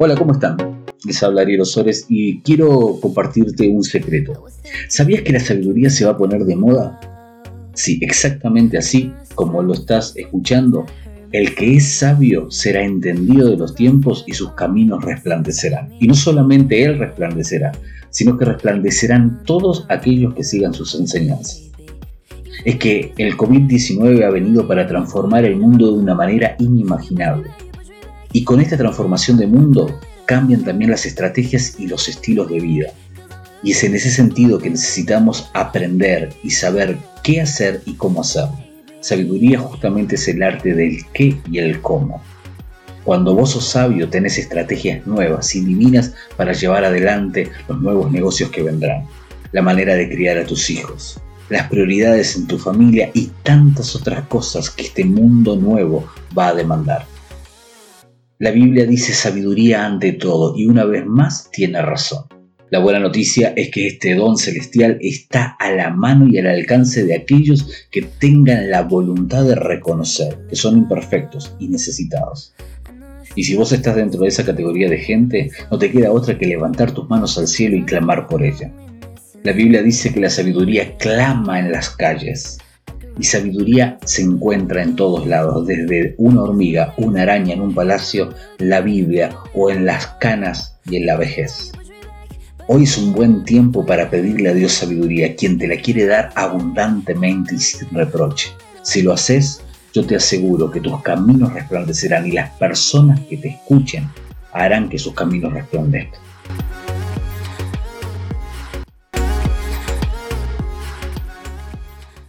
Hola, ¿cómo están? Les habla Ariel Osores y quiero compartirte un secreto. ¿Sabías que la sabiduría se va a poner de moda? Sí, exactamente así como lo estás escuchando. El que es sabio será entendido de los tiempos y sus caminos resplandecerán. Y no solamente él resplandecerá, sino que resplandecerán todos aquellos que sigan sus enseñanzas. Es que el COVID-19 ha venido para transformar el mundo de una manera inimaginable y con esta transformación de mundo cambian también las estrategias y los estilos de vida. Y es en ese sentido que necesitamos aprender y saber qué hacer y cómo hacerlo. Sabiduría justamente es el arte del qué y el cómo. Cuando vos sos sabio tenés estrategias nuevas y divinas para llevar adelante los nuevos negocios que vendrán, la manera de criar a tus hijos, las prioridades en tu familia y tantas otras cosas que este mundo nuevo va a demandar. La Biblia dice sabiduría ante todo y una vez más tiene razón. La buena noticia es que este don celestial está a la mano y al alcance de aquellos que tengan la voluntad de reconocer que son imperfectos y necesitados. Y si vos estás dentro de esa categoría de gente, no te queda otra que levantar tus manos al cielo y clamar por ella. La Biblia dice que la sabiduría clama en las calles. Y sabiduría se encuentra en todos lados, desde una hormiga, una araña en un palacio, la Biblia o en las canas y en la vejez. Hoy es un buen tiempo para pedirle a Dios sabiduría, quien te la quiere dar abundantemente y sin reproche. Si lo haces, yo te aseguro que tus caminos resplandecerán y las personas que te escuchen harán que sus caminos resplandezcan.